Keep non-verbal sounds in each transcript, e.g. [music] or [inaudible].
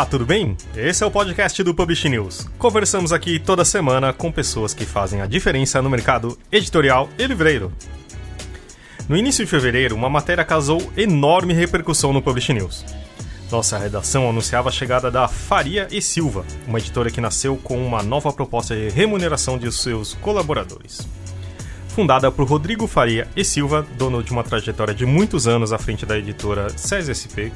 Olá, tudo bem? Esse é o podcast do Publish News. Conversamos aqui toda semana com pessoas que fazem a diferença no mercado editorial e livreiro. No início de fevereiro, uma matéria causou enorme repercussão no Publish News. Nossa redação anunciava a chegada da Faria e Silva, uma editora que nasceu com uma nova proposta de remuneração de seus colaboradores. Fundada por Rodrigo Faria e Silva, dono de uma trajetória de muitos anos à frente da editora SESI-SP,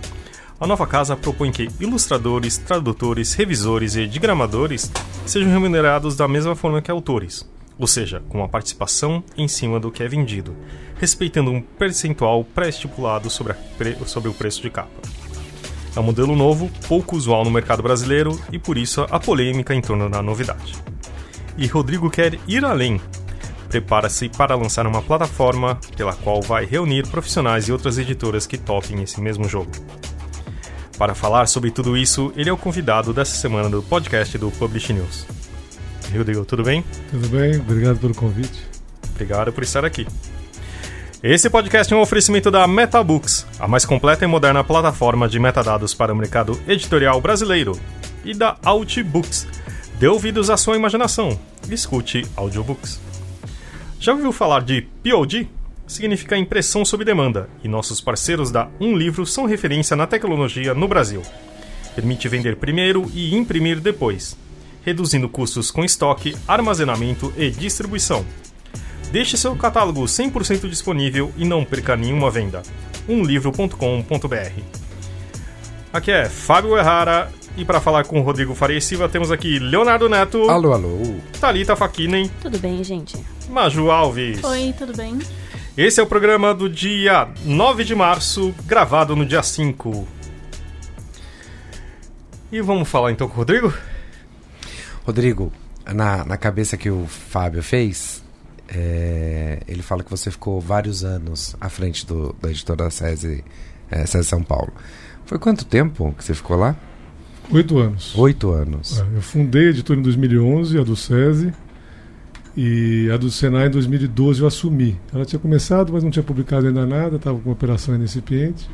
a nova casa propõe que ilustradores, tradutores, revisores e diagramadores sejam remunerados da mesma forma que autores, ou seja, com uma participação em cima do que é vendido, respeitando um percentual pré-estipulado sobre, sobre o preço de capa. É um modelo novo, pouco usual no mercado brasileiro e por isso a polêmica em torno da novidade. E Rodrigo quer ir além. Prepara-se para lançar uma plataforma pela qual vai reunir profissionais e outras editoras que topem esse mesmo jogo. Para falar sobre tudo isso, ele é o convidado dessa semana do podcast do Publish News. Rodrigo, tudo bem? Tudo bem, obrigado pelo convite. Obrigado por estar aqui. Esse podcast é um oferecimento da MetaBooks, a mais completa e moderna plataforma de metadados para o mercado editorial brasileiro, e da Outbooks. Dê ouvidos à sua imaginação. Escute audiobooks. Já ouviu falar de POD? Significa impressão sob demanda, e nossos parceiros da Um Livro são referência na tecnologia no Brasil. Permite vender primeiro e imprimir depois, reduzindo custos com estoque, armazenamento e distribuição Deixe seu catálogo 100% disponível e não perca nenhuma venda. umlivro.com.br Aqui é Fábio Errara e para falar com o Rodrigo Faria Silva temos aqui Leonardo Neto. Alô, alô. Thalita Fakinen. Tudo bem, gente? Maju Alves. Oi, tudo bem? Esse é o programa do dia 9 de março, gravado no dia 5. E vamos falar então com o Rodrigo? Rodrigo, na, na cabeça que o Fábio fez, é, ele fala que você ficou vários anos à frente do, da editora SESI, é, SESI São Paulo. Foi quanto tempo que você ficou lá? Oito anos. Oito anos. É, eu fundei a editora em 2011, a do SESI, e a do Senai em 2012 eu assumi. Ela tinha começado, mas não tinha publicado ainda nada, estava com uma operação incipiente.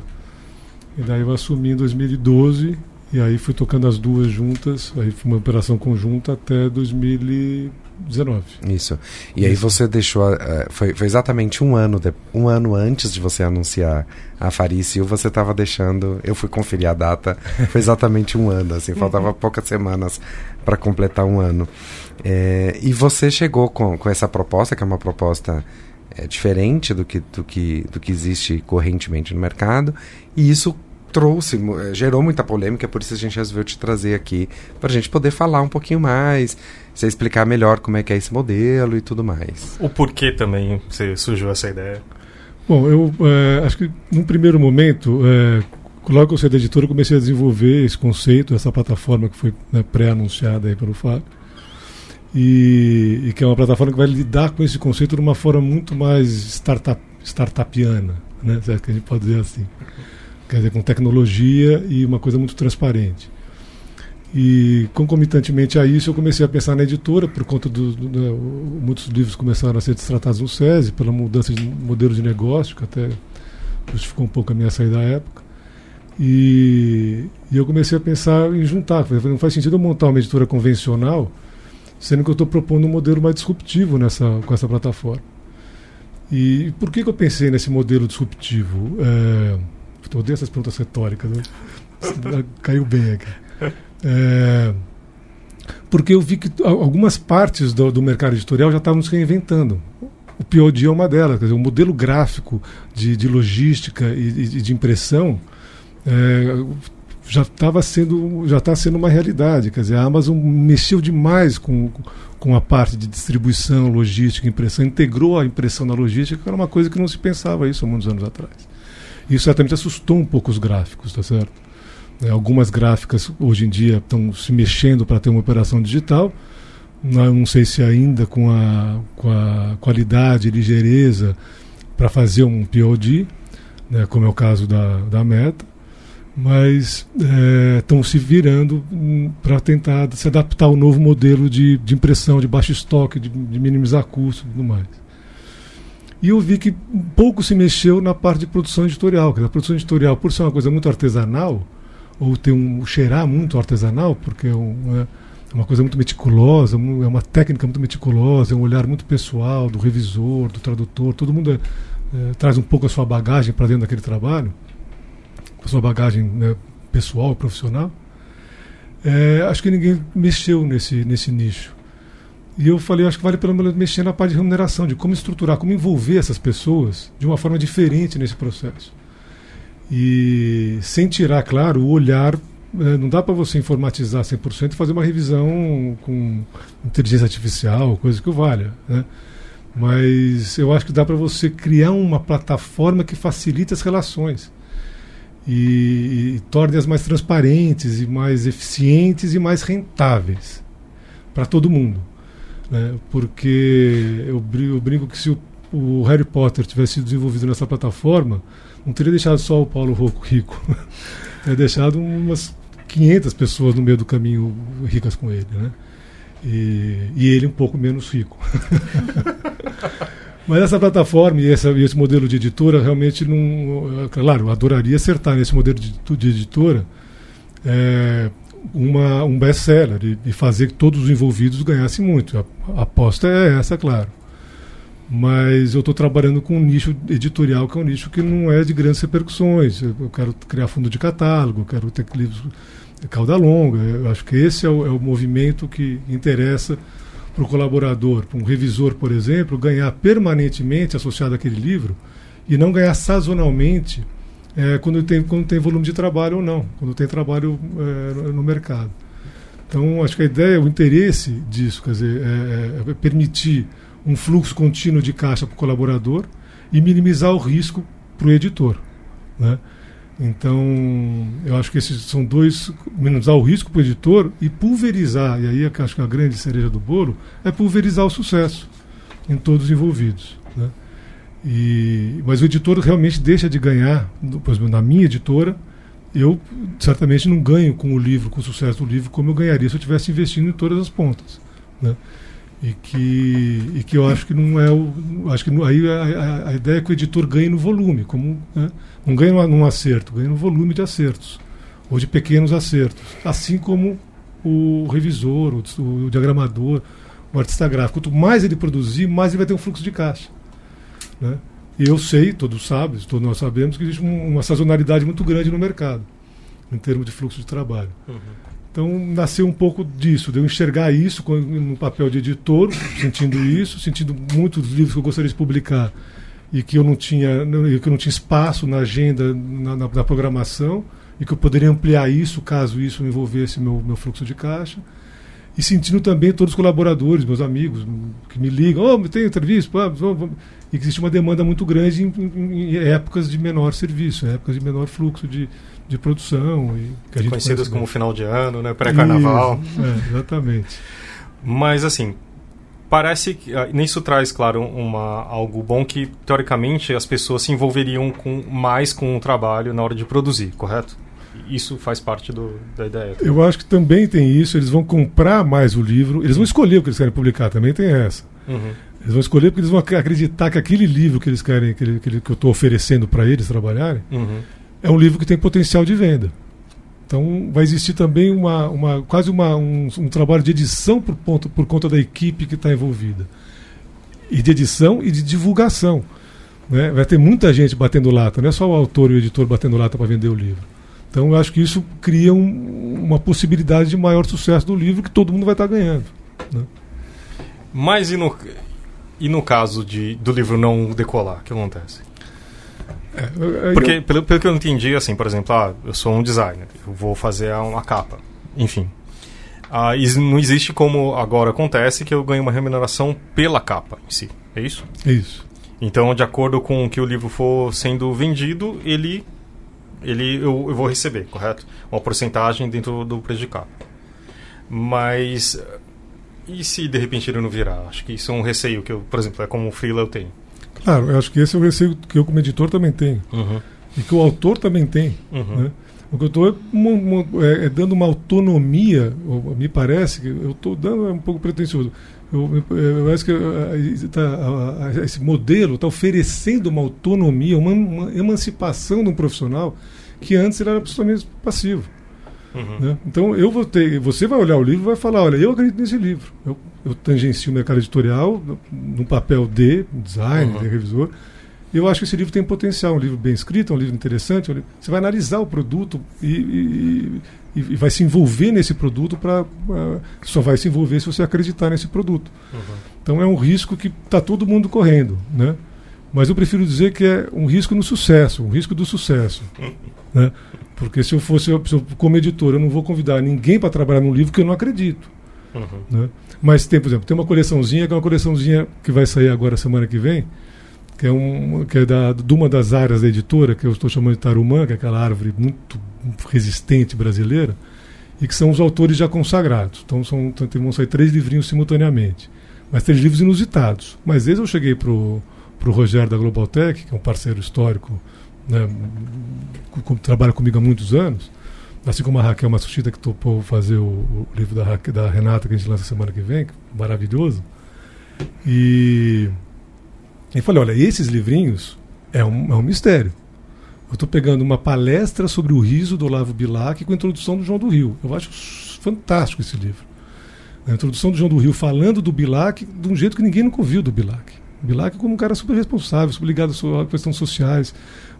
E daí eu assumi em 2012 e aí fui tocando as duas juntas, aí foi uma operação conjunta até 2019. Isso. E Isso. aí você deixou. Foi, foi, exatamente um ano, de, um ano antes de você anunciar a Farício, você estava deixando. Eu fui conferir a data, foi exatamente um ano, assim, faltava uhum. poucas semanas para completar um ano. É, e você chegou com, com essa proposta, que é uma proposta é, diferente do que, do, que, do que existe correntemente no mercado, e isso trouxe, eh, gerou muita polêmica, por isso a gente resolveu te trazer aqui, para a gente poder falar um pouquinho mais, você explicar melhor como é que é esse modelo e tudo mais. O porquê também você surgiu essa ideia? Bom, eu é, acho que num primeiro momento, é, logo que eu saí da editora, eu comecei a desenvolver esse conceito, essa plataforma que foi né, pré-anunciada aí pelo Fábio. E, e, que é uma plataforma que vai lidar com esse conceito de uma forma muito mais startup, startupiana, né? Se é que a gente pode dizer assim quer dizer, com tecnologia e uma coisa muito transparente. E concomitantemente a isso eu comecei a pensar na editora, por conta do, do, do muitos livros começaram a ser destratados no SESI, pela mudança de modelo de negócio, que até justificou um pouco a minha saída da época. E, e, eu comecei a pensar em juntar. Não faz sentido eu montar uma editora convencional, sendo que eu estou propondo um modelo mais disruptivo nessa, com essa plataforma. E por que, que eu pensei nesse modelo disruptivo? É, eu odeio essas perguntas retóricas. Né? [laughs] Caiu bem aqui. É, porque eu vi que algumas partes do, do mercado editorial já estavam se reinventando. O POD é uma delas. Quer dizer, o modelo gráfico de, de logística e, e, de impressão é, já estava sendo já está sendo uma realidade. Quer dizer, a Amazon mexeu demais com, com a parte de distribuição, logística, impressão, integrou a impressão na logística, que era uma coisa que não se pensava isso há muitos anos atrás. Isso certamente assustou um pouco os gráficos, tá certo? É, algumas gráficas hoje em dia estão se mexendo para ter uma operação digital. Não, não sei se ainda com a, com a qualidade e ligeireza para fazer um POD, né, como é o caso da, da Meta, mas estão é, se virando hum, para tentar se adaptar ao novo modelo de, de impressão, de baixo estoque, de, de minimizar custos e tudo mais. E eu vi que pouco se mexeu na parte de produção editorial. Porque a produção editorial, por ser uma coisa muito artesanal, ou ter um cheirar muito artesanal, porque é, um, é uma coisa muito meticulosa, é uma técnica muito meticulosa, é um olhar muito pessoal do revisor, do tradutor, todo mundo é, é, traz um pouco a sua bagagem para dentro daquele trabalho, a sua bagagem né, pessoal, profissional. É, acho que ninguém mexeu nesse, nesse nicho. E eu falei, acho que vale pelo menos mexer na parte de remuneração, de como estruturar, como envolver essas pessoas de uma forma diferente nesse processo. E sem tirar, claro, o olhar. É, não dá para você informatizar 100% e fazer uma revisão com inteligência artificial, coisa que o valha. Né? Mas eu acho que dá para você criar uma plataforma que facilite as relações e, e torne-as mais transparentes e mais eficientes e mais rentáveis para todo mundo. Né? Porque eu brinco, eu brinco que se o, o, Harry Potter tivesse sido desenvolvido nessa plataforma, não teria deixado só o Paulo Rocco rico. [laughs] teria deixado umas 500 pessoas no meio do caminho ricas com ele. Né? E, e ele um pouco menos rico. [laughs] Mas essa plataforma e, essa, e esse modelo de editora realmente não. Claro, eu adoraria acertar nesse modelo de, de editora é, uma, um best-seller e, e, fazer que todos os envolvidos ganhassem muito. A, a aposta é essa, claro. Mas eu estou trabalhando com um nicho editorial que é um nicho que não é de grandes repercussões. Eu, eu quero criar fundo de catálogo, quero ter livros cauda longa. Eu acho que esse é o, é o movimento que interessa para o colaborador, para um revisor, por exemplo, ganhar permanentemente associado àquele livro e não ganhar sazonalmente é, quando, tem, quando tem volume de trabalho ou não, quando tem trabalho é, no mercado. Então, acho que a ideia, o interesse disso, quer dizer, é, é, é permitir um fluxo contínuo de caixa para o colaborador e minimizar o risco para o editor. Né? Então, eu acho que esses são dois, minimizar o risco para o editor e pulverizar, e aí acho que a grande cereja do bolo é pulverizar o sucesso em todos os envolvidos. Né? E, mas o editor realmente deixa de ganhar, exemplo, na minha editora, eu certamente não ganho com o livro, com o sucesso do livro, como eu ganharia se eu estivesse investindo em todas as pontas. Né? E, que, e que eu acho que não é o. Acho que aí a, a, a ideia é que o editor ganhe no volume, como. Né? Não ganha num acerto, ganha no volume de acertos, ou de pequenos acertos. Assim como o revisor, o, o diagramador, o artista gráfico. Quanto mais ele produzir, mais ele vai ter um fluxo de caixa. Né? E eu sei, todos sabem, todos nós sabemos, que existe um, uma sazonalidade muito grande no mercado, em termos de fluxo de trabalho. Uhum. Então nasceu um pouco disso, de eu enxergar isso no papel de editor, sentindo isso, sentindo muitos livros que eu gostaria de publicar e que eu não tinha, que eu não tinha espaço na agenda, na, na, na, programação, e que eu poderia ampliar isso caso isso envolvesse meu, meu fluxo de caixa. E sentindo também todos os colaboradores, meus amigos, que me ligam, oh, tem entrevista, e que existe uma demanda muito grande em, em, em, épocas de menor serviço, épocas de menor fluxo de, de produção. E Conhecidas como final de ano, né, pré-carnaval. É, exatamente. Mas assim, parece que ah, nisso traz, claro, uma, algo bom que teoricamente as pessoas se envolveriam com, mais com o trabalho na hora de produzir, correto? Isso faz parte do, da ideia. Eu acho que também tem isso. Eles vão comprar mais o livro. Eles vão escolher o que eles querem publicar. Também tem essa. Uhum. Eles vão escolher porque eles vão acreditar que aquele livro que eles querem, que, ele, que, eu estou oferecendo para eles trabalharem, uhum. é um livro que tem potencial de venda. Então vai existir também uma, uma quase uma, um, um trabalho de edição por, ponto, por conta da equipe que está envolvida. E de edição e de divulgação. Né? Vai ter muita gente batendo lata, não é só o autor e o editor batendo lata para vender o livro. Então eu acho que isso cria um, uma possibilidade de maior sucesso do livro que todo mundo vai estar ganhando. Né? Mas e no, e no caso de, do livro não decolar, o que acontece? É, Porque, eu... pelo, pelo que eu entendi, assim, por exemplo, ah, eu sou um designer, eu vou fazer uma capa, enfim. Ah, não existe como agora acontece que eu ganho uma remuneração pela capa em si, é isso? Isso. Então, de acordo com o que o livro for sendo vendido, ele, ele eu, eu vou receber, correto? Uma porcentagem dentro do preço de capa. Mas e se de repente ele não virar? Acho que isso é um receio que eu, por exemplo, é como o freela eu tenho. Claro, eu acho que esse é o receio que eu como editor também tenho. Uhum. E que o autor também tem. Uhum. Né? O que eu estou é, é, dando uma autonomia, me parece que eu estou dando é um pouco pretensioso. Eu, eu acho que tá, esse modelo está oferecendo uma autonomia, uma, uma, emancipação de um profissional que antes ele era absolutamente passivo. Uhum. Né? Então eu vou ter, você vai olhar o livro e vai falar, olha, eu acredito nesse livro. Eu, eu tangencio o mercado editorial no papel de design, uhum. de revisor. Eu acho que esse livro tem potencial, um livro bem escrito, um livro interessante. Um livro... Você vai analisar o produto e, e, e, vai se envolver nesse produto para uh, só vai se envolver se você acreditar nesse produto. Uhum. Então é um risco que está todo mundo correndo, né? Mas eu prefiro dizer que é um risco no sucesso, um risco do sucesso, [laughs] né? Porque se eu fosse, se eu, como editor, eu não vou convidar ninguém para trabalhar num livro que eu não acredito. Uhum. Né? Mas tem, por exemplo, tem uma coleçãozinha, que é uma coleçãozinha que vai sair agora semana que vem, que é, um, que é da, de uma das áreas da editora, que eu estou chamando de Tarumã, que é aquela árvore muito resistente brasileira, e que são os autores já consagrados. Então são, então, vão sair três livrinhos simultaneamente. Mas três livros inusitados. Mas desde eu cheguei para o Rogério da Global Tech, que é um parceiro histórico né, trabalha comigo há muitos anos, assim como a Raquel Massuchita, que topou fazer o, o livro da, da, Renata, que a gente lança semana que vem, que é maravilhoso. E, e falei: olha, esses livrinhos é um, é um mistério. Eu estou pegando uma palestra sobre o riso do Olavo Bilac com a introdução do João do Rio. Eu acho fantástico esse livro. A introdução do João do Rio falando do Bilac de um jeito que ninguém nunca ouviu do Bilac. Bilac como um cara super responsável, super ligado a questões sociais,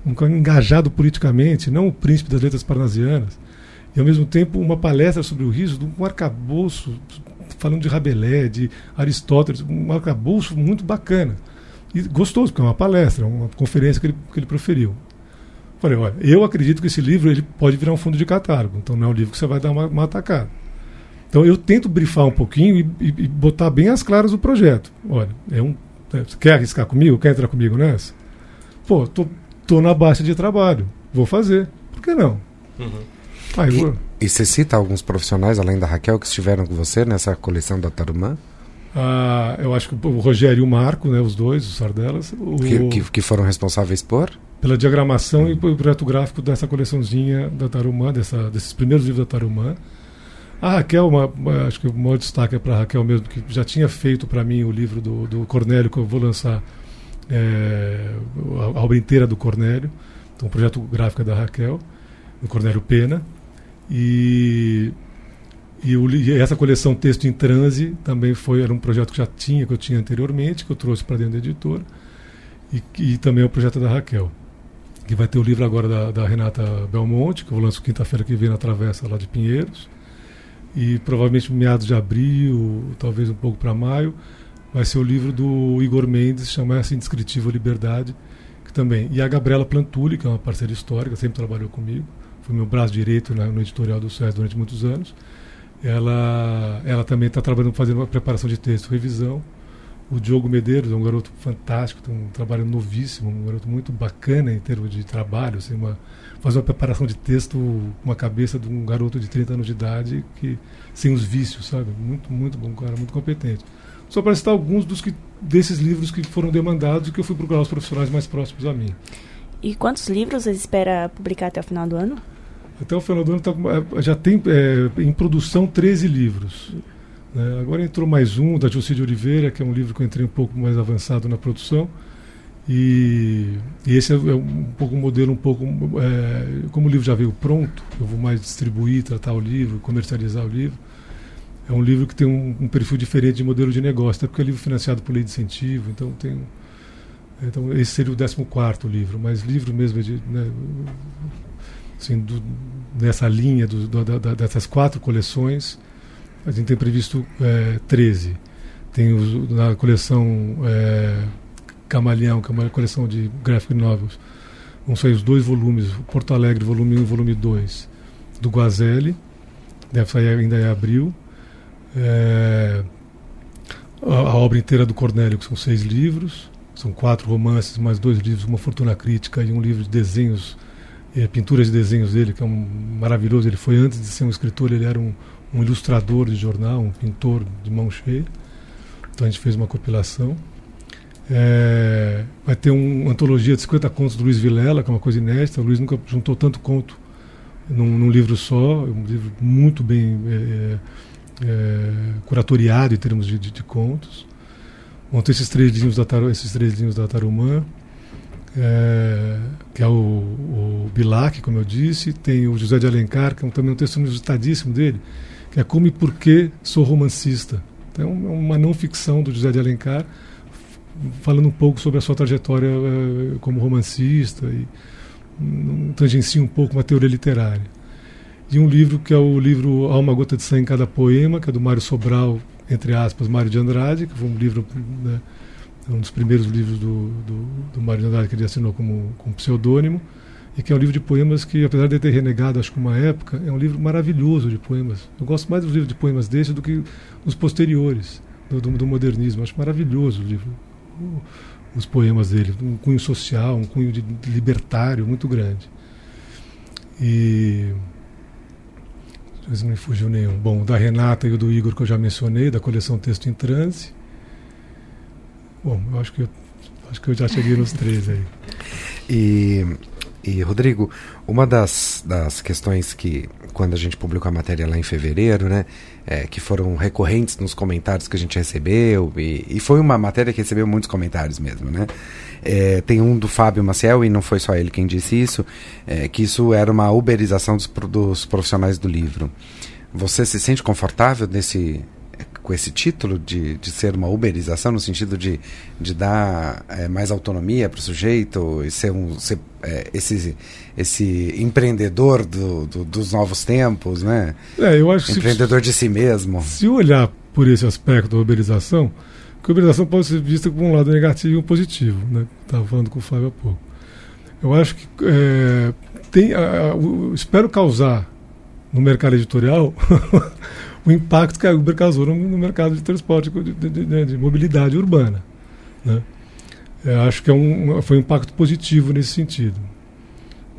um cara engajado politicamente, não o príncipe das letras parnasianas. E ao mesmo tempo uma palestra sobre o riso, um arcabouço, falando de Rabelais, de Aristóteles, um arcabouço muito bacana. E gostoso, porque é uma palestra, uma conferência que ele, que ele proferiu. Falei, olha, eu acredito que esse livro ele pode virar um fundo de catálogo, então não é um livro que você vai dar uma, uma atacada. Então eu tento brifar um pouquinho e, e, e botar bem as claras o projeto. Olha, é um, é, quer arriscar comigo? Quer entrar comigo nessa? Pô, tô estou na baixa de trabalho, vou fazer. Por que não? Uhum. Aí, e, e você cita alguns profissionais, além da Raquel, que estiveram com você nessa coleção da Tarumã? Ah, eu acho que o Rogério e o Marco, né, os dois, os Sardelas. O, que, que, que, foram responsáveis por? Pela diagramação e pelo projeto gráfico dessa coleçãozinha da Tarumã, dessa, desses primeiros livros da Tarumã. A Raquel, uma, acho que o maior destaque é para a Raquel mesmo, que já tinha feito para mim o livro do, do Cornélio, que eu vou lançar é, a obra inteira do Cornélio, então o projeto gráfico é da Raquel, do Cornélio Pena, e, e, o, e, essa coleção Texto em Transe também foi, era um projeto que já tinha, que eu tinha anteriormente, que eu trouxe para dentro da editora, e, e também é o projeto da Raquel, que vai ter o livro agora da, da Renata Belmonte, que eu lanço quinta-feira que vem na Travessa lá de Pinheiros, e provavelmente meados de abril, talvez um pouco para maio, vai ser o livro do Igor Mendes, chama essa Indescritível Liberdade, que também. E a Gabriela Plantulli, que é uma parceira histórica, sempre trabalhou comigo, foi meu braço direito na, no editorial do SES durante muitos anos. Ela, ela também está trabalhando, fazendo uma preparação de texto, revisão. O Diogo Medeiros é um garoto fantástico, tem um trabalho novíssimo, um garoto muito bacana em termos de trabalho, assim, uma, faz uma preparação de texto com a cabeça de um garoto de 30 anos de idade, que sem os vícios, sabe? Muito, muito bom, cara muito competente. Só para citar alguns dos que, desses livros que foram demandados e que eu fui procurar os profissionais mais próximos a mim. E quantos livros você espera publicar até o final do ano? Até o final do ano tá, é, já tem é, em produção 13 livros. Né? Agora entrou mais um, da Jocide Oliveira, que é um livro que eu entrei um pouco mais avançado na produção. E, e esse é, é um pouco um modelo, um pouco. É, como o livro já veio pronto, eu vou mais distribuir, tratar o livro, comercializar o livro é um livro que tem um, um, perfil diferente de modelo de negócio, até porque é livro financiado por lei de incentivo, então tem então esse seria o 14 livro, mas livro mesmo é de, né, assim, do, nessa linha do, do, da, dessas quatro coleções, a gente tem previsto é, 13. Tem os, na coleção é, Camaleão, que é uma coleção de graphic novels, vão sair os dois volumes, Porto Alegre, volume 1 e volume 2, do Guazelli, deve sair ainda em abril. É, a, a, obra inteira do Cornélio, que são seis livros, são quatro romances, mais dois livros, uma fortuna crítica e um livro de desenhos, é, pinturas de desenhos dele, que é um maravilhoso. Ele foi antes de ser um escritor, ele era um, um ilustrador de jornal, um pintor de mão cheia. Então a gente fez uma compilação. É, vai ter um, uma antologia de 50 contos do Luiz Vilela, que é uma coisa inédita. O Luiz nunca juntou tanto conto num, num livro só, um livro muito bem é, é é, curatoriado em termos de, de, de contos. Vão ter esses três livros da, esses três livros da Tarumã. É, que é o, o Bilac, como eu disse, tem o José de Alencar, que é um, também um texto inusitadíssimo dele, que é Como e Por que Sou Romancista. Então, é uma não ficção do José de Alencar, falando um pouco sobre a sua trajetória é, como romancista e um, tangencia um pouco uma teoria literária. E um livro que é o livro Há uma gota de sangue em cada poema, que é do Mário Sobral, entre aspas, Mário de Andrade, que foi um livro né, um dos primeiros livros do, do, do Mário de Andrade que ele assinou como, como pseudônimo, e que é um livro de poemas que, apesar de ter renegado, acho que uma época, é um livro maravilhoso de poemas. Eu gosto mais dos livros de poemas desse do que os posteriores, do, do, do modernismo. Acho maravilhoso o livro, os poemas dele. Um cunho social, um cunho de libertário muito grande. E. Não me fugiu nenhum. Bom, da Renata e o do Igor que eu já mencionei, da coleção Texto em Transe. Bom, eu acho que eu, acho que eu já cheguei nos três aí. E, e Rodrigo, uma das, das questões que, quando a gente publicou a matéria lá em fevereiro, né, é, que foram recorrentes nos comentários que a gente recebeu, e, e foi uma matéria que recebeu muitos comentários mesmo, né? É, tem um do Fábio Maciel, e não foi só ele quem disse isso, é, que isso era uma uberização dos, dos profissionais do livro. Você se sente confortável nesse, com esse título de, de ser uma uberização, no sentido de, de dar é, mais autonomia para o sujeito e ser, um, ser é, esse, esse empreendedor do, do, dos novos tempos, né? É, eu acho empreendedor se, de si mesmo. Se olhar por esse aspecto da uberização, que a uberização pode ser vista como um lado negativo e um positivo, né? Estava falando com o Flávio há pouco. Eu acho que é, tem, a, a, espero causar no mercado editorial [laughs] o impacto que a Uber causou no, mercado de transporte, de, de, de, de mobilidade urbana. Né? É, acho que é um, foi um impacto positivo nesse sentido.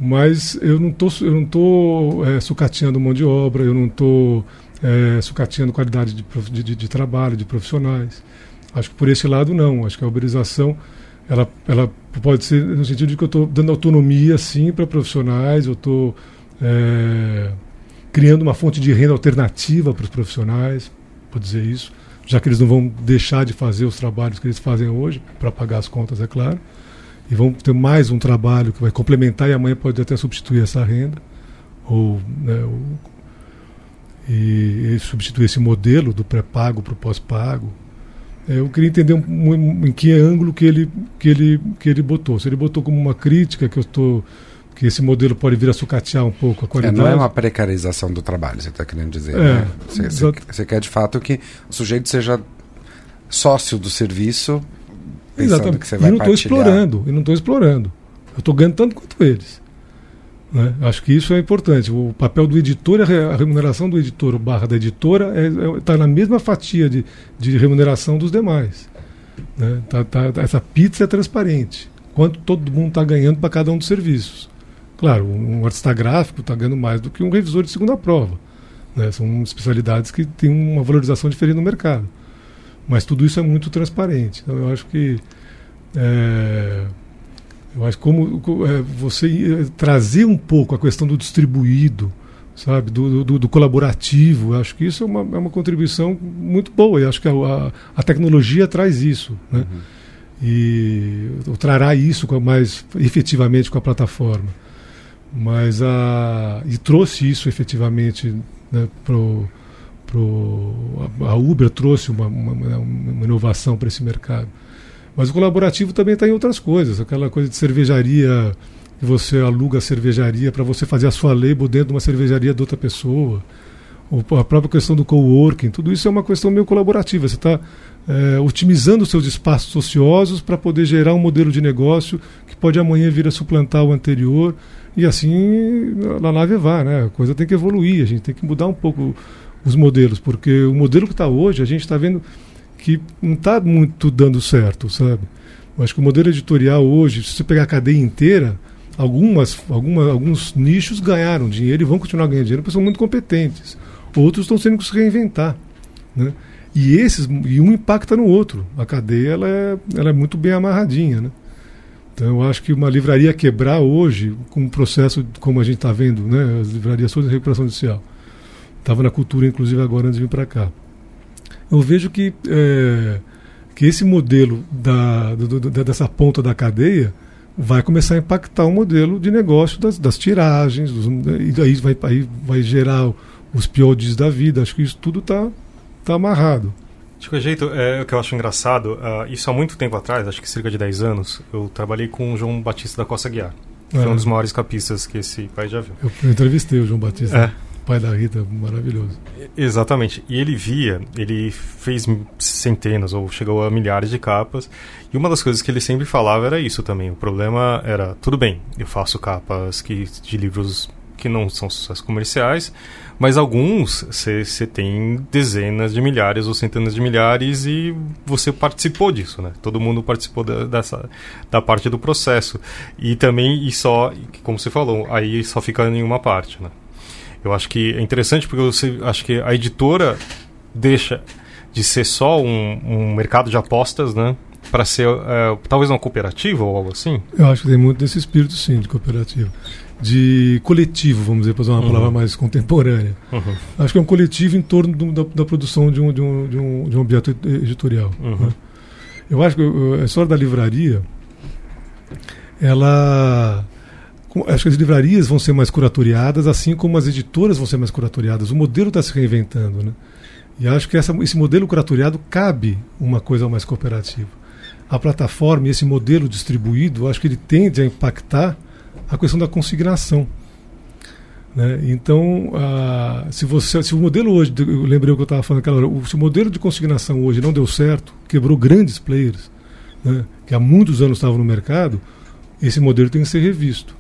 Mas eu não tô, eu não estou é, sucateando mão de obra, eu não estou é, sucateando qualidade de, de, de, trabalho, de profissionais. Acho que por esse lado não. Acho que a uberização ela, ela pode ser no sentido de que eu estou dando autonomia sim para profissionais, eu estou é, criando uma fonte de renda alternativa para os profissionais, vou dizer isso, já que eles não vão deixar de fazer os trabalhos que eles fazem hoje, para pagar as contas, é claro, e vão ter mais um trabalho que vai complementar e amanhã pode até substituir essa renda, ou, né, ou e, e, substituir esse modelo do pré-pago para o pós-pago. É, eu queria entender um, um, em que ângulo que ele, que, ele, que ele botou. Se ele botou como uma crítica que eu estou que esse modelo pode vir a sucatear um pouco a qualidade. É, não é uma precarização do trabalho, você está querendo dizer. É, né? você, quer de fato que o sujeito seja sócio do serviço, pensando Exatamente. que você vai e não estou explorando, e não estou explorando. Eu estou ganhando tanto quanto eles. Né? Acho que isso é importante. O papel do editor, a remuneração do editor, barra da editora, está é, é, tá na mesma fatia de, de remuneração dos demais. Né? Tá, tá, essa pizza é transparente. Quanto todo mundo está ganhando para cada um dos serviços. Claro, um artista gráfico está ganhando mais do que um revisor de segunda prova. Né? São especialidades que têm uma valorização diferente no mercado. Mas tudo isso é muito transparente. Então eu acho que. É, eu acho como é, você é, trazer um pouco a questão do distribuído, sabe, do, do, do colaborativo, acho que isso é uma, é uma contribuição muito boa. E acho que a, a tecnologia traz isso. Né? Uhum. E trará isso mais efetivamente com a plataforma mas a e trouxe isso efetivamente né, pro, pro a Uber trouxe uma, uma, uma inovação para esse mercado. Mas o colaborativo também está em outras coisas aquela coisa de cervejaria que você aluga a cervejaria para você fazer a sua label dentro de uma cervejaria de outra pessoa a própria questão do coworking tudo isso é uma questão meio colaborativa você está é, otimizando seus espaços ociosos para poder gerar um modelo de negócio que pode amanhã vir a suplantar o anterior e assim na nave vai, né? A coisa tem que evoluir, a gente tem que mudar um pouco os modelos, porque o modelo que está hoje, a gente está vendo que não está muito dando certo, sabe? Eu acho que o modelo editorial hoje, se você pegar a cadeia inteira, algumas, alguma, alguns nichos ganharam dinheiro e vão continuar ganhando dinheiro porque são muito competentes. Outros estão tendo que se reinventar. Né? E esses e um impacta no outro. A cadeia ela é, ela é muito bem amarradinha. Né? Então eu acho que uma livraria quebrar hoje, com um processo como a gente está vendo, né, as livrarias todas em recuperação judicial. Estava na cultura, inclusive, agora antes de vir para cá. Eu vejo que, é, que esse modelo da, do, do, dessa ponta da cadeia vai começar a impactar o modelo de negócio das, das tiragens, dos, e daí vai, aí vai gerar os piores da vida. Acho que isso tudo está tá amarrado. De qualquer jeito, é, o que eu acho engraçado, uh, isso há muito tempo atrás, acho que cerca de 10 anos, eu trabalhei com o João Batista da Costa Guiar. Foi É. um dos maiores capistas que esse país já viu. Eu, eu entrevistei o João Batista, É. pai da Rita, maravilhoso. Exatamente. E ele via, ele fez centenas ou chegou a milhares de capas. E uma das coisas que ele sempre falava era isso também. O problema era, tudo bem, eu faço capas que, de livros que não são sucessos comerciais, mas alguns você tem dezenas de milhares ou centenas de milhares e você participou disso, né? Todo mundo participou da, dessa da parte do processo. E também, e só, como você falou, aí só fica em uma parte, né? Eu acho que é interessante porque você acho que a editora deixa de ser só um, um mercado de apostas, né? Para ser é, talvez uma cooperativa ou algo assim. Eu acho que tem muito desse espírito, sim, de cooperativa. De coletivo, vamos dizer, para usar uma Uhum. palavra mais contemporânea. Acho que é um coletivo em torno do- da, da produção de um, de, um, de, um, de um objeto editorial. Uhum. né? Eu acho que uh, a história da livraria, ela. Acho que as livrarias vão ser mais curatoriadas, assim como as editoras vão ser mais curatoriadas. O modelo está se reinventando. Né? E acho que essa, esse modelo curatoriado cabe uma coisa mais cooperativa. A plataforma e esse modelo distribuído, acho que ele tende a impactar a questão da consignação. Né? Então, se, você, se o modelo hoje, eu lembrei o que eu estava falando aquela hora, o- se o modelo de consignação hoje não deu certo, quebrou grandes players, né, que há muitos anos estavam no mercado, esse modelo tem que ser revisto.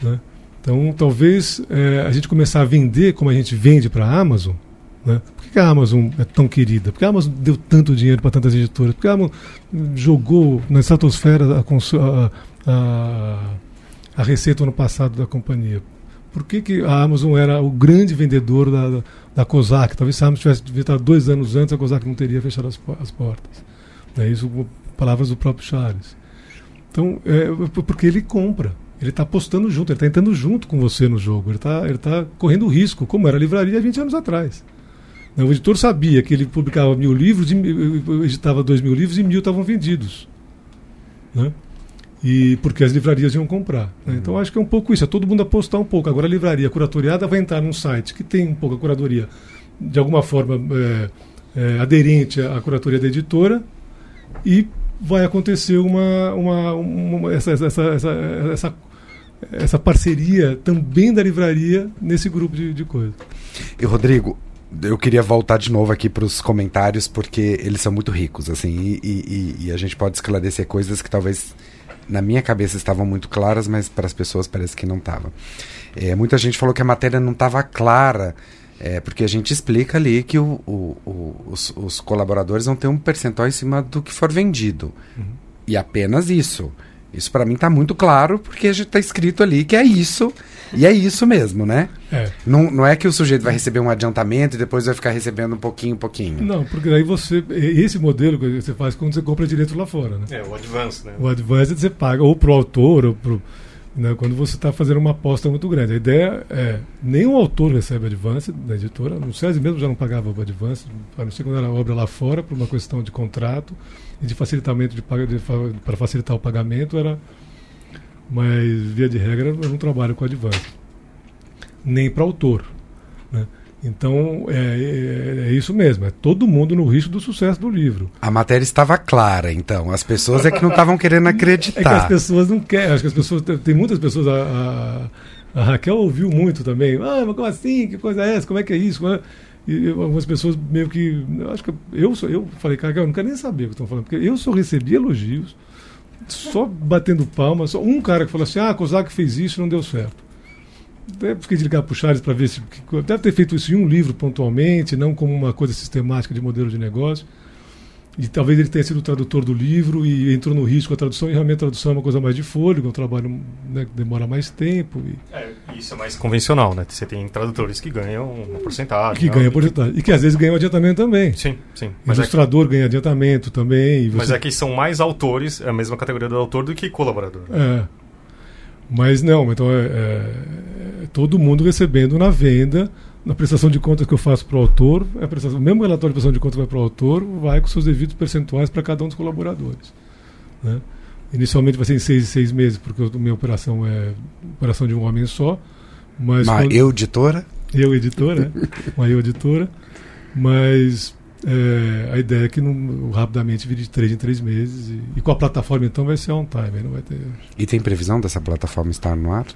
né? Então, talvez eh, a gente começar a vender como a gente vende para a Amazon. Né? Por que a Amazon é tão querida? Por que a Amazon deu tanto dinheiro para tantas editoras? Por que a Amazon jogou na estratosfera a, a, a, a receita ano passado da companhia? Por que, que a Amazon era o grande vendedor da, da, COSAC? Talvez se a Amazon tivesse inventado dois anos antes, a COSAC não teria fechado as, as portas. É isso, palavras do próprio Charles. Então, é, porque ele compra. Ele está apostando junto, ele está entrando junto com você no jogo. Ele está ele tá correndo risco, como era a livraria há 20 anos atrás. Né, O editor sabia que ele publicava mil livros, e editava dois mil livros e mil estavam vendidos. Né? E porque as livrarias iam comprar. né? Então acho que é um pouco isso, é todo mundo apostar um pouco. Agora a livraria curatoriada vai entrar num site que tem um pouco a curadoria, de alguma forma é, é, aderente à curatoria da editora, e vai acontecer uma, uma, uma- essa, essa, essa, essa, essa, parceria também da livraria nesse grupo de, de coisas. E Rodrigo, eu queria voltar de novo aqui para os comentários, porque eles são muito ricos, assim, e- e- e a gente pode esclarecer coisas que talvez na minha cabeça estavam muito claras, mas para as pessoas parece que não estava. É, muita gente falou que a matéria não estava clara, é, porque a gente explica ali que o- o- o- os, os colaboradores vão ter um percentual em cima do que for vendido. E apenas isso. Isso para mim está muito claro, porque a gente está escrito ali que é isso, e é isso mesmo, né? É. Não, não é que o sujeito vai receber um adiantamento e depois vai ficar recebendo um pouquinho, um pouquinho. Não, porque daí você. Esse modelo que você faz quando você compra direito lá fora. Né? É, o Advance, né? O advanced você paga ou pro autor ou pro. Né, quando você está fazendo uma aposta muito grande. A ideia é. Nenhum autor recebe advance da editora. No SESI mesmo já não pagava o advance, a não ser quando era obra lá fora, por uma questão de contrato de facilitamento de, de fa- para facilitar o pagamento era. Mas, via de regra, eu não trabalho com advance. Nem para autor. Né? Então, é, é- é isso mesmo. É todo mundo no risco do sucesso do livro. A matéria estava clara, então. As pessoas é que não estavam querendo [laughs] É que as acreditar. pessoas não querem. Acho que as pessoas. Tem muitas pessoas. A, a- a Raquel ouviu muito também. Ah, mas como assim? Que coisa é essa? Como é que é isso? Como é? E algumas pessoas meio que. Acho que eu, sou- eu falei, cara, eu não quero nem saber o que estão falando, porque eu só recebi elogios, só batendo palmas. Só um cara que falou assim: ah, a Kozak fez isso não deu certo. Até fiquei de ligar para o Charles para ver se. Deve ter feito isso em um livro pontualmente, não como uma coisa sistemática de modelo de negócio. E talvez ele tenha sido o tradutor do livro e entrou no risco a tradução, e realmente a tradução é uma coisa mais de fôlego, é um trabalho né, que demora mais tempo e É, isso é mais convencional, né? Você tem tradutores que ganham uma porcentagem. que né? ganha porcentagem. E que às vezes ganha um adiantamento também. Sim, sim. Mas é, que, Ilustrador ganha adiantamento também. E mas você- é que são mais autores, é a mesma categoria do autor do que colaborador. É. Mas não, então é, é- é todo mundo recebendo na venda, na prestação de contas que eu faço para o autor, é a prestação, o mesmo relatório de prestação de contas vai para o autor, vai com seus devidos percentuais para cada um dos colaboradores. né? Inicialmente vai ser em seis, seis meses, porque a minha operação é operação de um homem só. Mas Uma quando- eu editora? eu editora, [laughs] uma eu editora, mas é, a ideia é que não, rapidamente vire de três em três meses e, e com a plataforma então vai ser on time, não vai ter. E tem previsão dessa plataforma estar no ar?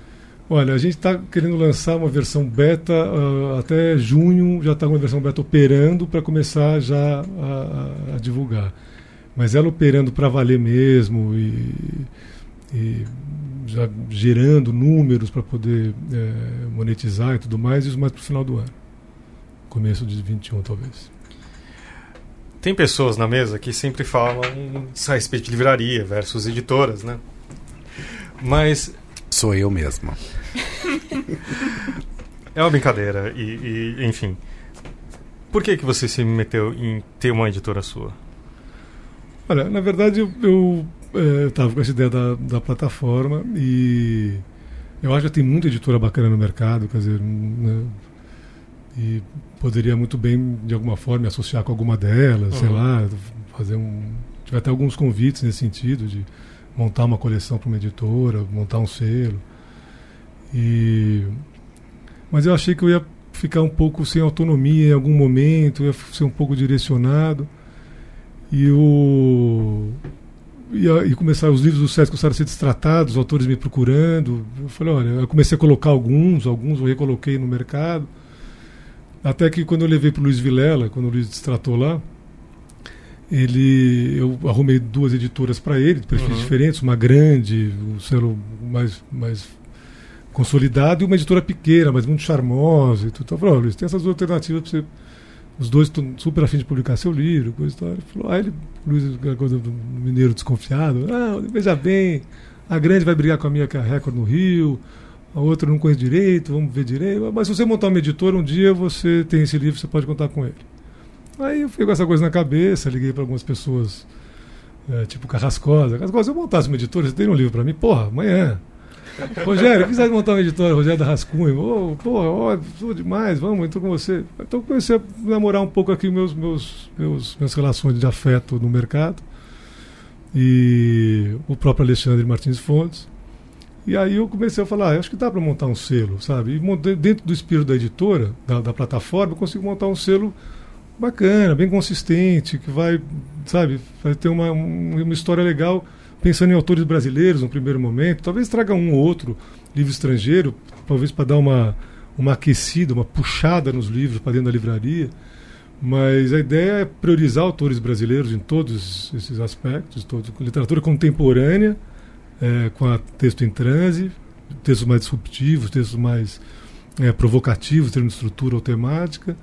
Olha, a gente está querendo lançar uma versão beta ah, até junho, já está uma versão beta operando para começar já a, a- divulgar. Mas ela operando para valer mesmo e, e já gerando números para poder eh, monetizar e tudo mais, isso mais para o final do ano. Começo de 21, talvez. Tem pessoas na mesa que sempre falam a respeito de livraria versus editoras, né? Mas Sou eu mesmo. é uma brincadeira e, e, enfim. Por que que você se meteu em ter uma editora sua? Olha, na verdade eu, eu estava com essa ideia da, da plataforma e eu acho que tem muita editora bacana no mercado, quer dizer, né, e poderia muito bem, de alguma forma, me associar com alguma delas, sei Uhum. lá, fazer um. Tive até alguns convites nesse sentido, de montar uma coleção para uma editora, montar um selo. E... Mas eu achei que eu ia ficar um pouco sem autonomia em algum momento, ia ser um pouco direcionado. E o. E, e começar os livros do Sesc começaram a ser destratados, os autores me procurando. Eu falei, olha, eu comecei a colocar alguns, alguns eu recoloquei no mercado. Até que quando eu levei para o Luiz Vilela, quando o Luiz destratou lá, ele, eu arrumei duas editoras para ele, de perfis Uhum. diferentes, uma grande, um selo mais, mais consolidado, e uma editora pequena, mas muito charmosa. E tudo. Então, "Ó, Luiz, tem essas duas alternativas para você os dois estão super afim de publicar seu livro, coisa e tal. Ele falou, aí ele, Luiz, coisa do mineiro desconfiado, ah, veja bem, a grande vai brigar com a minha que é a Record no Rio, a outra não conheço direito, vamos ver direito. Mas se você montar uma editora, um dia você tem esse livro, você pode contar com ele. Aí eu fiquei com essa coisa na cabeça, liguei para algumas pessoas, eh, tipo Carrascosa. Carrascosa, eu montasse uma editora, você tem um livro para mim? Porra, amanhã. Rogério, quiser montar uma editora, Rogério da Rascunho. Ô, porra, ó, sou demais, vamos, então com você. Então comecei a namorar um pouco aqui meus, meus, meus, minhas relações de afeto no mercado. E o próprio Alexandre Martins Fontes. E aí eu comecei a falar, ah, acho que dá para montar um selo, sabe? E dentro do espírito da editora, da, da plataforma, eu consigo montar um selo bacana, bem consistente, que vai, sabe, vai ter uma, um- uma história legal, pensando em autores brasileiros no primeiro momento, talvez traga um ou outro livro estrangeiro, talvez para dar uma, uma aquecida, uma puxada nos livros para dentro da livraria. Mas a ideia é priorizar autores brasileiros em todos esses aspectos, todos, literatura contemporânea, eh, com a texto em transe, textos mais disruptivos, textos mais eh, provocativos, termos de estrutura ou temática.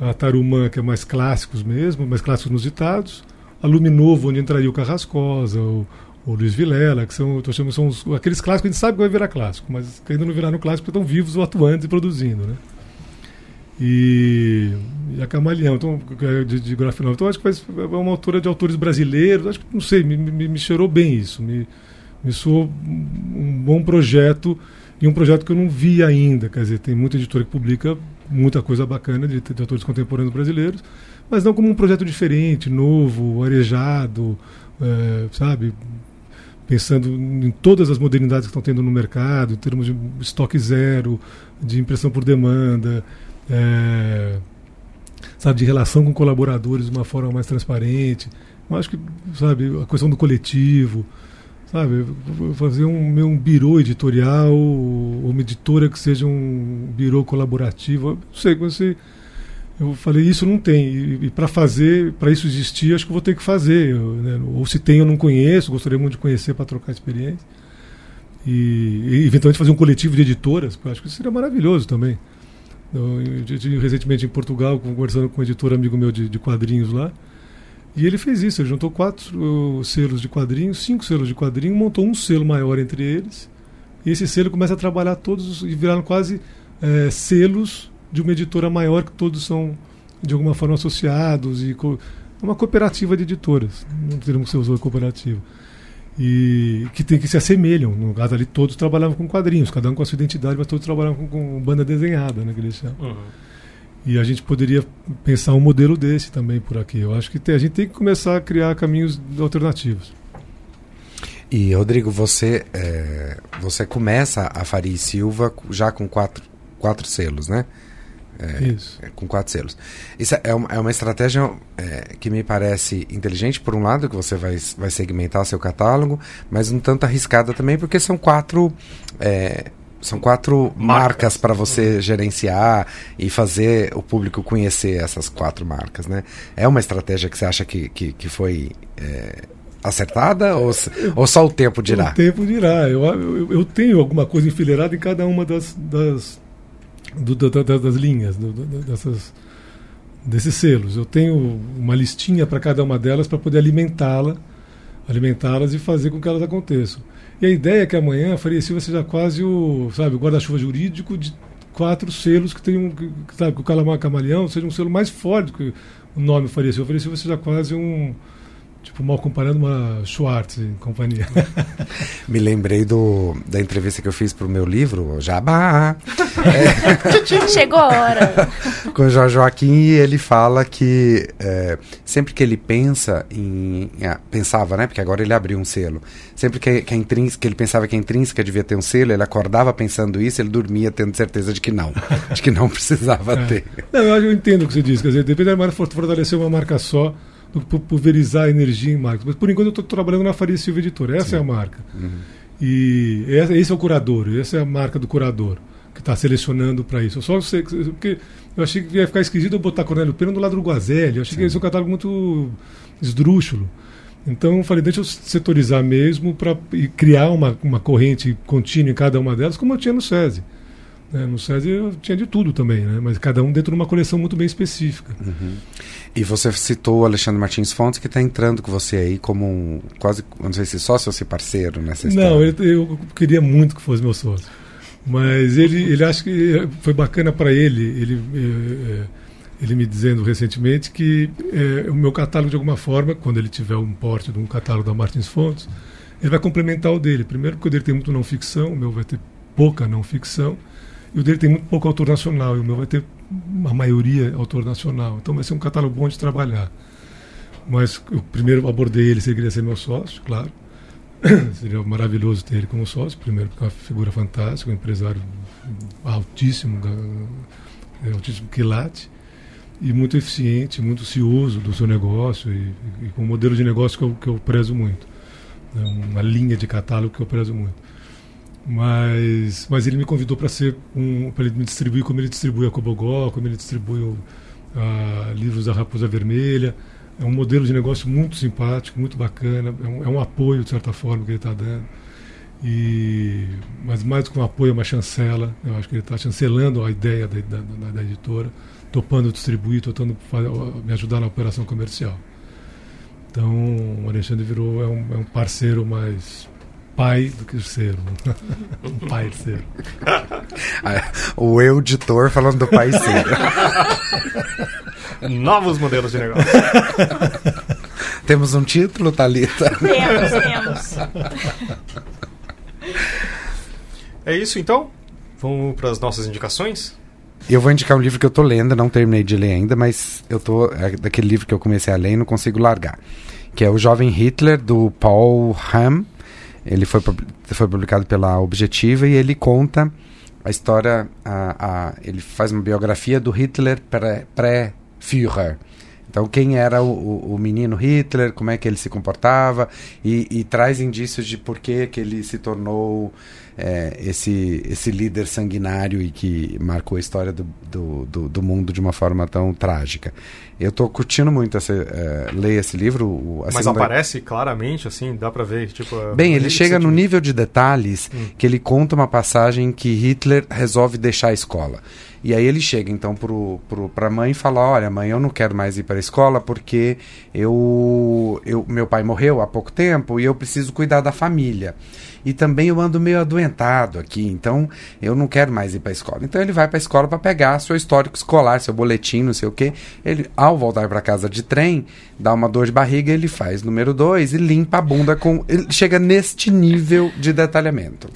A Tarumã, que é mais clássicos mesmo, mais clássicos nos ditados. A Luminovo, onde entraria o Carrascosa, o, o Luiz Vilela, que são, eu tô chamando, são os- aqueles clássicos que a gente sabe que vai virar clássico, mas que ainda não viraram clássico porque estão vivos ou atuando e produzindo, né? E, e a Camaleão, então, é de, de grafia Então, acho que é uma autora de autores brasileiros. Acho que, não sei, me, me, me cheirou bem isso. Me, me soou um bom projeto e um projeto que eu não vi ainda. Quer dizer, tem muita editora que publica muita coisa bacana de, de autores contemporâneos brasileiros, mas não como um projeto diferente, novo, arejado, eh, sabe? Pensando em todas as modernidades que estão tendo no mercado, em termos de estoque zero, de impressão por demanda, eh, sabe, de relação com colaboradores de uma forma mais transparente. Eu acho que, sabe, a questão do coletivo, sabe, fazer um, um birô editorial, ou uma editora que seja um birô colaborativo. Não sei, você. Eu falei, isso não tem. E, e para fazer, para isso existir, acho que vou ter que fazer. eu, né? Ou se tem, eu não conheço, gostaria muito de conhecer para trocar experiência. E, e eventualmente fazer um coletivo de editoras, porque acho que isso seria maravilhoso também. Eu, eu recentemente em Portugal, conversando com um editor amigo meu de, de quadrinhos lá. E ele fez isso, ele juntou quatro uh, selos de quadrinhos, cinco selos de quadrinho, montou um selo maior entre eles. E esse selo começa a trabalhar todos e viraram quase eh, selos de uma editora maior que todos são de alguma forma associados e co é uma cooperativa de editoras, não termo que você usou cooperativa. E que tem que se assemelham. No caso ali todos trabalhavam com quadrinhos, cada um com a sua identidade, mas todos trabalhavam com, com banda desenhada, né, que eles chamam. Uhum. E a gente poderia pensar um modelo desse também por aqui. Eu acho que tem- a gente tem que começar a criar caminhos alternativos. E, Rodrigo, você, é, você começa a Faria e Silva já com quatro, quatro selos, né? É, Isso. É, com quatro selos. Isso é uma, é uma estratégia é, que me parece inteligente, por um lado, que você vai, vai segmentar seu catálogo, mas um tanto arriscada também, porque são quatro. São quatro marcas, marcas para você gerenciar e fazer o público conhecer essas quatro marcas, né? É uma estratégia que você acha que, que, que foi é, acertada ou, ou só o tempo dirá? O tempo dirá. Eu, eu, eu tenho alguma coisa enfileirada em cada uma das, das, do, da, das linhas, do, dessas, desses selos. Eu tenho uma listinha para cada uma delas para poder alimentá-la, alimentá-las e fazer com que elas aconteçam. E a ideia é que amanhã a Faria Silva seja quase o, sabe, o guarda-chuva jurídico de quatro selos que tem um, que, sabe, que o Calamar Camaleão seja um selo mais forte que o nome Faria Silva. Faria Silva seja quase um Tipo, mal comparando uma Schwartz e companhia. [laughs] Me lembrei do, da entrevista que eu fiz para o meu livro, Jabá. É, [laughs] Chegou a hora. [laughs] Com o Jorge Joaquim, e ele fala que é, sempre que ele pensa em. Ah, pensava, né? Porque agora ele abriu um selo. Sempre que, que, a intrínseca, que ele pensava que a intrínseca devia ter um selo, ele acordava pensando isso, ele dormia tendo certeza de que não. de que não precisava é. ter. Não, eu, eu entendo o que você diz. Quer dizer, depende da marca fortalecer uma marca só pulverizar energia em marcas. Mas por enquanto eu estou trabalhando na Faria Silva Editora. Essa Sim. é a marca. Uhum. E esse é o curador, essa é a marca do curador que está selecionando para isso. Eu só sei porque eu achei que ia ficar esquisito eu botar Cornélio Pena do lado do Guazelli. Eu achei Sim. que esse é um catálogo muito esdrúxulo. Então eu falei, deixa eu setorizar mesmo para criar uma, uma corrente contínua em cada uma delas, como eu tinha no SESI. Né? No SESI eu tinha de tudo também, né? mas cada um dentro de uma coleção muito bem específica. Uhum. E você citou o Alexandre Martins Fontes, que está entrando com você aí como um, quase, não sei se sócio ou se parceiro nessa história. Não, eu, eu queria muito que fosse meu sócio. Mas ele, ele acha que foi bacana para ele, ele, é, ele me dizendo recentemente que é, o meu catálogo, de alguma forma, quando ele tiver um porte de um catálogo da Martins Fontes, ele vai complementar o dele. Primeiro, porque o dele tem muito não ficção, o meu vai ter pouca não ficção. E o dele tem muito pouco autor nacional, e o meu vai ter uma maioria autor nacional. Então vai ser um catálogo bom de trabalhar. Mas eu primeiro abordei ele se ele queria ser meu sócio, claro. [coughs] Seria maravilhoso ter ele como sócio, primeiro porque é uma figura fantástica, um empresário altíssimo, é, altíssimo quilate, e muito eficiente, muito cioso do seu negócio e, e com um modelo de negócio que eu, que eu prezo muito. Né, uma linha de catálogo que eu prezo muito. Mas, mas ele me convidou para ser um, para ele me distribuir como ele distribui a Cobogó, como ele distribui o, a, livros da Raposa Vermelha. É um modelo de negócio muito simpático, muito bacana. É um, é um apoio, de certa forma, que ele está dando. E, mas mais do que um apoio, é uma chancela. Eu acho que ele está chancelando a ideia da, da, da, editora, topando distribuir, topando me ajudar na operação comercial. Então, o Alexandre virou é um, é um parceiro mais pai do que ser um parceiro. [laughs] o eu editor falando do parceiro. [laughs] Novos modelos de negócio. [laughs] temos um título, Thalita? Temos, temos. É isso então? Vamos para as nossas indicações? Eu vou indicar um livro que eu estou lendo, não terminei de ler ainda, mas eu tô é daquele livro que eu comecei a ler e não consigo largar, que é O Jovem Hitler do Paul Hamm ele foi, foi publicado pela Objetiva e ele conta a história, a, a, ele faz uma biografia do Hitler pré-Führer. então, quem era o, o, menino Hitler, como é que ele se comportava, e, e traz indícios de por que, que ele se tornou é, esse, esse líder sanguinário e que marcou a história do, do, do, do mundo de uma forma tão trágica. Eu estou curtindo muito esse, é, ler esse livro. Mas segunda... aparece claramente, assim, dá para ver? Tipo, Bem, ele chega no nível de detalhes hum. que ele conta uma passagem que Hitler resolve deixar a escola. E aí ele chega então para a mãe e fala: Olha, mãe, eu não quero mais ir para a escola porque eu, eu, meu pai morreu há pouco tempo e eu preciso cuidar da família e também eu ando meio adoentado aqui, então eu não quero mais ir para a escola. Então ele vai para a escola para pegar seu histórico escolar, seu boletim, não sei o quê. Ele, ao voltar para casa de trem, dá uma dor de barriga, ele faz número 2 e limpa a bunda com. Ele chega neste nível de detalhamento.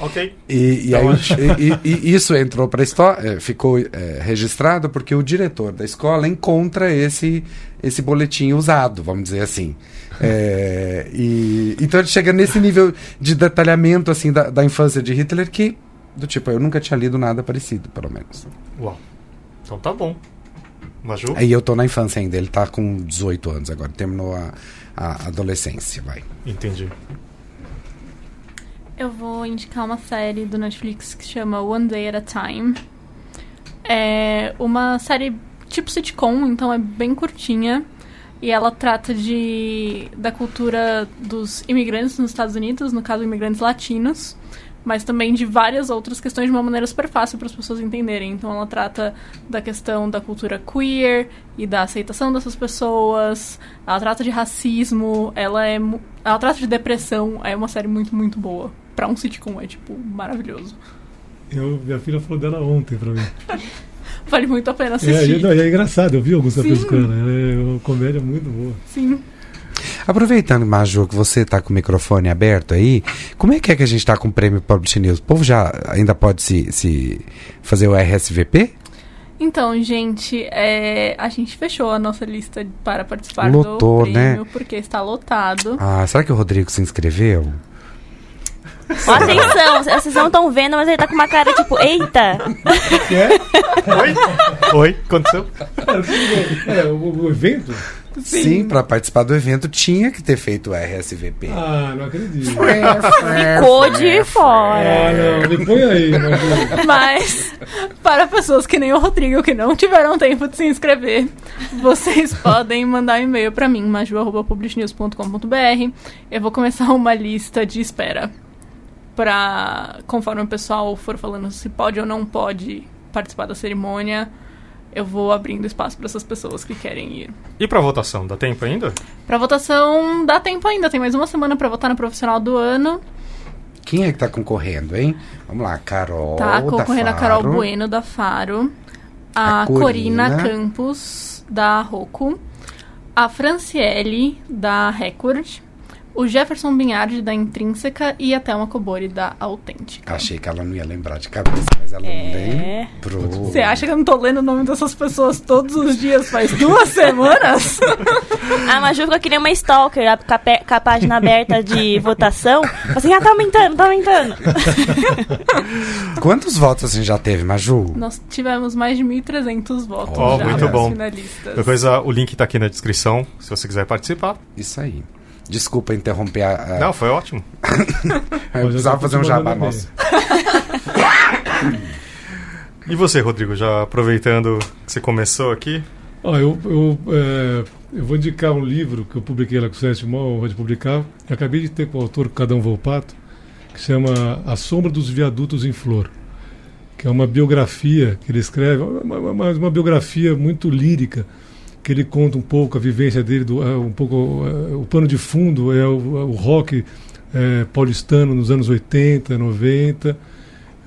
Ok. E, e Tá aí, e- e- e isso entrou para a história, ficou é, registrado porque o diretor da escola encontra esse, esse boletim usado, vamos dizer assim. É, e, então ele chega nesse nível de detalhamento assim da, da infância de Hitler que, do tipo, eu nunca tinha lido nada parecido, pelo menos. Uau. Então tá bom. Maju? Aí eu tô na infância ainda, ele tá com 18 anos agora, terminou a, a adolescência, vai. Entendi. Eu vou indicar uma série do Netflix que chama One Day at a Time. É uma série tipo sitcom, então é bem curtinha. E ela trata de da cultura dos imigrantes nos Estados Unidos, no caso imigrantes latinos, mas também de várias outras questões de uma maneira super fácil para as pessoas entenderem. Então ela trata da questão da cultura queer e da aceitação dessas pessoas. Ela trata de racismo, ela é ela trata de depressão, é uma série muito muito boa. Pra um sitcom é tipo maravilhoso. Eu, minha filha falou dela ontem pra mim. [laughs] [laughs] Vale muito a pena É, assistir. não, e é engraçado, eu vi alguns ela. ela É uma comédia muito boa. Sim. Aproveitando, Maju, que você tá com o microfone aberto aí, como é que é que a gente tá com o prêmio Publish News? O povo já ainda pode se, se fazer o RSVP? Então, gente, é, a gente fechou a nossa lista para participar Lotou, do né? prêmio, porque está lotado. Ah, será que o Rodrigo se inscreveu? Ó, atenção, vocês não estão vendo, mas ele tá com uma cara tipo, eita! Oi? Oi? Aconteceu? É, o, o evento? Sim, para participar do evento tinha que ter feito o RSVP. Ah, não acredito. Ficou de fora. Ah, não, me põe aí, Maju. Mas, para pessoas que nem o Rodrigo, que não tiveram tempo de se inscrever, vocês podem mandar um e-mail para mim, maju.publishnews.com.br. Eu vou começar uma lista de espera. Pra, conforme o pessoal for falando se pode ou não pode participar da cerimônia, eu vou abrindo espaço para essas pessoas que querem ir. E pra votação, dá tempo ainda? Pra votação, dá tempo ainda, tem mais uma semana pra votar no profissional do ano. Quem é que tá concorrendo, hein? Vamos lá, Carol. Tá da concorrendo a Carol. Bueno da Faro, a, A Corina. Corina. Campos da Roku, a Franciele da Record, o Jefferson Binhardi da Intrínseca e a Thelma Cobori da Autêntica. Achei que ela não ia lembrar de cabeça, mas ela É. lembrou. Você acha que eu não tô lendo o nome dessas pessoas todos os dias faz duas semanas? [laughs] A Maju ficou que nem uma stalker, a- com a, a página aberta de votação. Assim, ah, tá aumentando, tá aumentando. [laughs] Quantos votos a gente já teve, Maju? Nós tivemos mais de 1.300 votos Oh, já muito bom. finalistas. Qualquer coisa, o link tá aqui na descrição, se você quiser participar. Isso aí. Desculpa interromper a. a- Não, foi ótimo. [laughs] eu precisava fazer um jabá nosso. E você, Rodrigo, já aproveitando que você começou aqui? Ó, eu, eu, é, eu vou indicar um livro que eu publiquei lá com o Sérgio Mol, vou de publicar. Eu acabei de ter com o autor Cadão Volpato, que chama A Sombra dos Viadutos em Flor, que é uma biografia que ele escreve, uma, uma, uma biografia muito lírica, que ele conta um pouco a vivência dele, do, é, um pouco é, o pano de fundo é o, o rock é, paulistano nos anos 80, 90,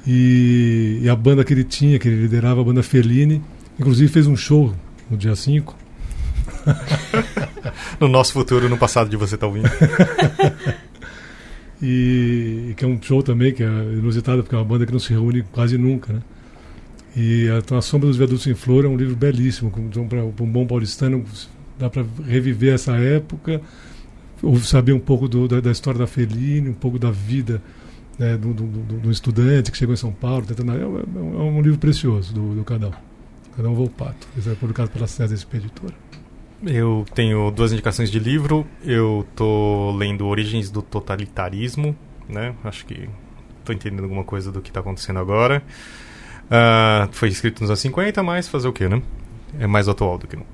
e, e a banda que ele tinha, que ele liderava, a banda Fellini, inclusive fez um show no dia 5. [laughs] No nosso futuro, no passado de você tá ouvindo. [laughs] E, e que é um show também que é inusitado, porque é uma banda que não se reúne quase nunca, né? E a, a Sombra dos Viadutos em Flor é um livro belíssimo, então, para um bom paulistano dá para reviver essa época, ou saber um pouco do- da, da história da Fellini, um pouco da vida né, do, do, do- estudante que chegou em São Paulo. Tentando, é, um- é um livro precioso do, do Cadão. Cadão Volpato. Esse é publicado pela César Expeditora. Eu tenho duas indicações de livro. Eu tô lendo Origens do Totalitarismo, né? Acho que tô entendendo alguma coisa do que tá acontecendo agora. Ah, foi escrito nos anos 50, mas fazer o quê, né? É mais atual do que nunca.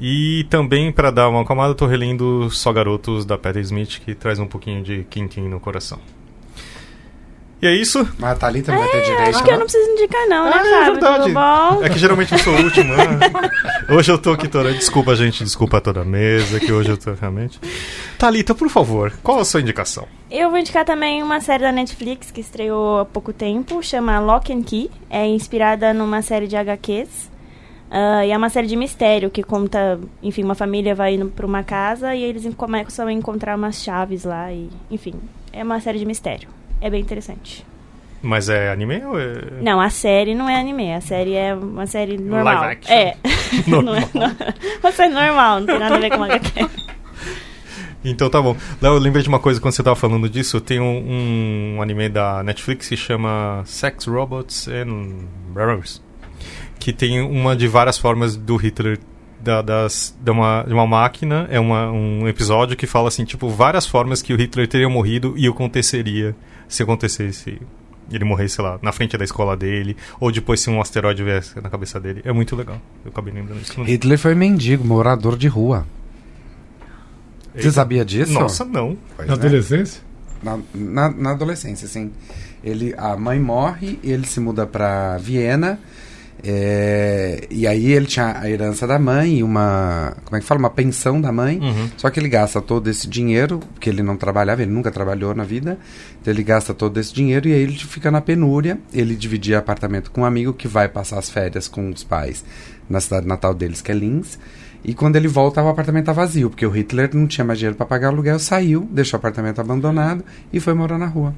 E também, para dar uma acalmada, eu tô relendo Só Garotos, da Patti Smith, que traz um pouquinho de quintim no coração. E é isso. Mas a Thalita não vai ter direito. Acho que eu não preciso indicar, não, né, Ah, é Fábio? verdade. Tudo bom? É que geralmente eu sou o último. né? [laughs] Hoje eu tô aqui toda. Desculpa, gente. Desculpa toda a mesa, que hoje eu tô realmente. Thalita, por favor, qual a sua indicação? Eu vou indicar também uma série da Netflix que estreou há pouco tempo, chama Lock and Key. É inspirada numa série de HQs. Ah, e é uma série de mistério que conta, enfim, uma família vai indo pra uma casa e eles começam a encontrar umas chaves lá e, enfim, é uma série de mistério. É bem interessante. Mas é anime ou é. Não, a série não é anime. A série é uma série normal. Live action. É. Normal. [laughs] Não é, não, uma série normal, não tem nada a ver com HQ. [laughs] Então tá bom. Léo, eu lembrei de uma coisa quando você tava falando disso. Tem um, um anime da Netflix que chama Sex, Robots and Robots. Que tem uma de várias formas do Hitler. Da, das, de, uma, de uma máquina. É uma, um episódio que fala assim, tipo, várias formas que o Hitler teria morrido e aconteceria se acontecesse. Ele morresse, sei lá, na frente da escola dele, ou depois se um asteroide viesse na cabeça dele. É muito legal. Eu acabei lembrando disso. Hitler foi mendigo, morador de rua. Você Eita. sabia disso? Nossa, não. Pois Na é. adolescência? Na, na, na adolescência, sim. Ele, a mãe morre, ele se muda para Viena. é, e aí ele tinha a herança da mãe e uma. Como é que fala? Uma pensão da mãe. Uhum. Só que ele gasta todo esse dinheiro, porque ele não trabalhava, ele nunca trabalhou na vida. Então ele gasta todo esse dinheiro e aí ele fica na penúria. Ele dividia apartamento com um amigo que vai passar as férias com os pais na cidade natal deles, que é Linz. E quando ele volta, o apartamento tá vazio, porque o Hitler não tinha mais dinheiro para pagar aluguel, saiu, deixou o apartamento abandonado e foi morar na rua.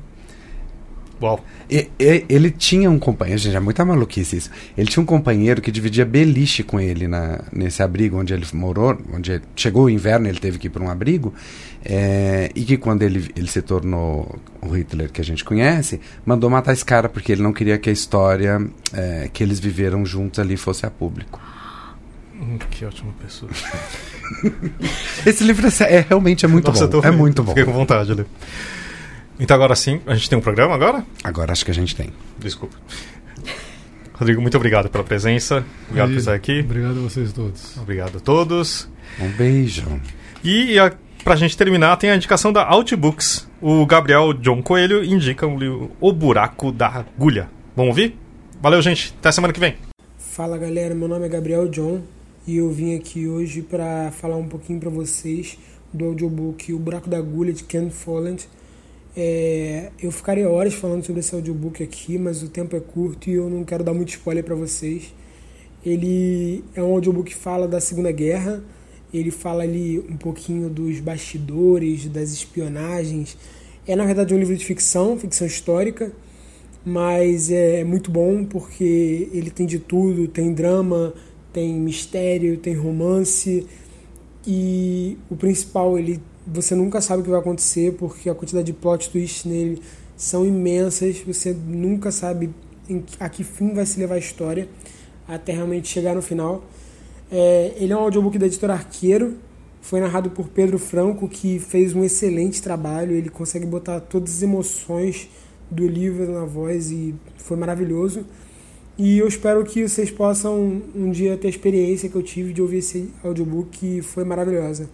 Uau. E- e- ele tinha um companheiro, gente, é muita maluquice isso. Ele tinha um companheiro que dividia beliche com ele na, nesse abrigo onde ele morou, onde ele- chegou o inverno ele teve que ir para um abrigo, é, e que quando ele, ele se tornou o Hitler que a gente conhece, mandou matar esse cara porque ele não queria que a história é, que eles viveram juntos ali fosse a público. Hum, Que ótima pessoa. [laughs] Esse livro é, é realmente é muito Nossa, bom. tô- É muito bom. Fiquei com vontade de ler. Então agora sim, a gente tem um programa agora? Agora acho que a gente tem. Desculpa. [laughs] Rodrigo, muito obrigado pela presença. Obrigado por Aí, estar aqui. Obrigado a vocês todos. Obrigado a todos. Um beijo. E a, pra gente terminar, tem a indicação da Outbooks. O Gabriel John Coelho indica o livro O Buraco da Agulha. Vamos ouvir? Valeu, gente. Até semana que vem. Fala galera, meu nome é Gabriel John e eu vim aqui hoje para falar um pouquinho para vocês do audiobook O Buraco da Agulha de Ken Follett. É, eu ficaria horas falando sobre esse audiobook aqui, mas o tempo é curto e eu não quero dar muito spoiler para vocês. Ele é um audiobook que fala da Segunda Guerra, ele fala ali um pouquinho dos bastidores, das espionagens. É na verdade um livro de ficção, ficção histórica, mas é muito bom porque ele tem de tudo, tem drama, tem mistério, tem romance e o principal ele você nunca sabe o que vai acontecer porque a quantidade de plot twists nele são imensas, você nunca sabe a que fim vai se levar a história até realmente chegar no final. É, ele é um audiobook da editora Arqueiro, foi narrado por Pedro Franco, que fez um excelente trabalho. Ele consegue botar todas as emoções do livro na voz e foi maravilhoso. E eu espero que vocês possam um dia ter a experiência que eu tive de ouvir esse audiobook, que foi maravilhosa.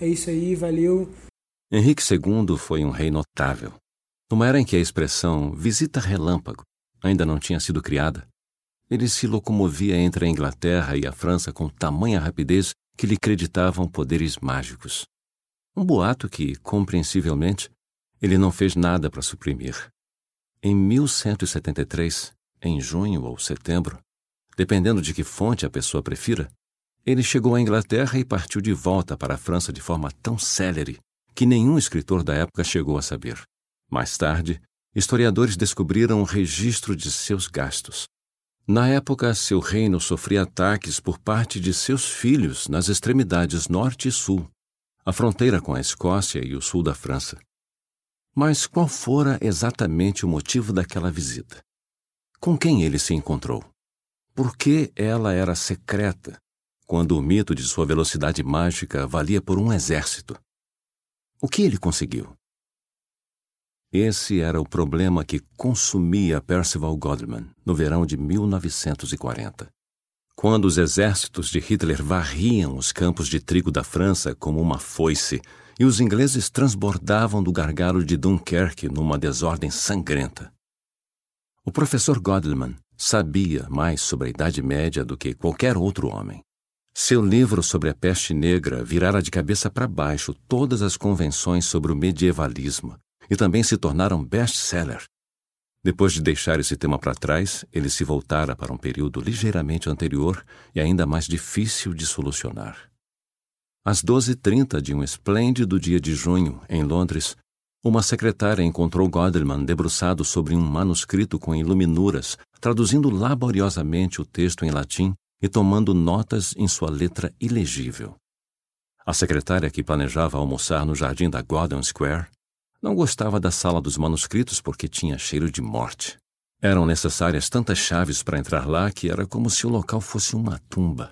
É isso aí, valeu. Henrique II foi um rei notável. Numa era em que a expressão visita relâmpago ainda não tinha sido criada, ele se locomovia entre a Inglaterra e a França com tamanha rapidez que lhe creditavam poderes mágicos. Um boato que, compreensivelmente, ele não fez nada para suprimir. Em 1173, em junho ou setembro, dependendo de que fonte a pessoa prefira, ele chegou à Inglaterra e partiu de volta para a França de forma tão célere que nenhum escritor da época chegou a saber. Mais tarde, historiadores descobriram o registro de seus gastos. Na época, seu reino sofria ataques por parte de seus filhos nas extremidades norte e sul, a fronteira com a Escócia e o sul da França. Mas qual fora exatamente o motivo daquela visita? Com quem ele se encontrou? Por que ela era secreta, quando o mito de sua velocidade mágica valia por um exército? O que ele conseguiu? Esse era o problema que consumia Percival Godman no verão de 1940. Quando os exércitos de Hitler varriam os campos de trigo da França como uma foice e os ingleses transbordavam do gargalo de Dunkerque numa desordem sangrenta. O professor Godman sabia mais sobre a Idade Média do que qualquer outro homem. Seu livro sobre a peste negra virara de cabeça para baixo todas as convenções sobre o medievalismo e também se tornaram best-seller. Depois de deixar esse tema para trás, ele se voltara para um período ligeiramente anterior e ainda mais difícil de solucionar. Às 12h30 de um esplêndido dia de junho, em Londres, uma secretária encontrou Godelman debruçado sobre um manuscrito com iluminuras, traduzindo laboriosamente o texto em latim e tomando notas em sua letra ilegível. A secretária que planejava almoçar no jardim da Gordon Square não gostava da sala dos manuscritos porque tinha cheiro de morte. Eram necessárias tantas chaves para entrar lá que era como se o local fosse uma tumba.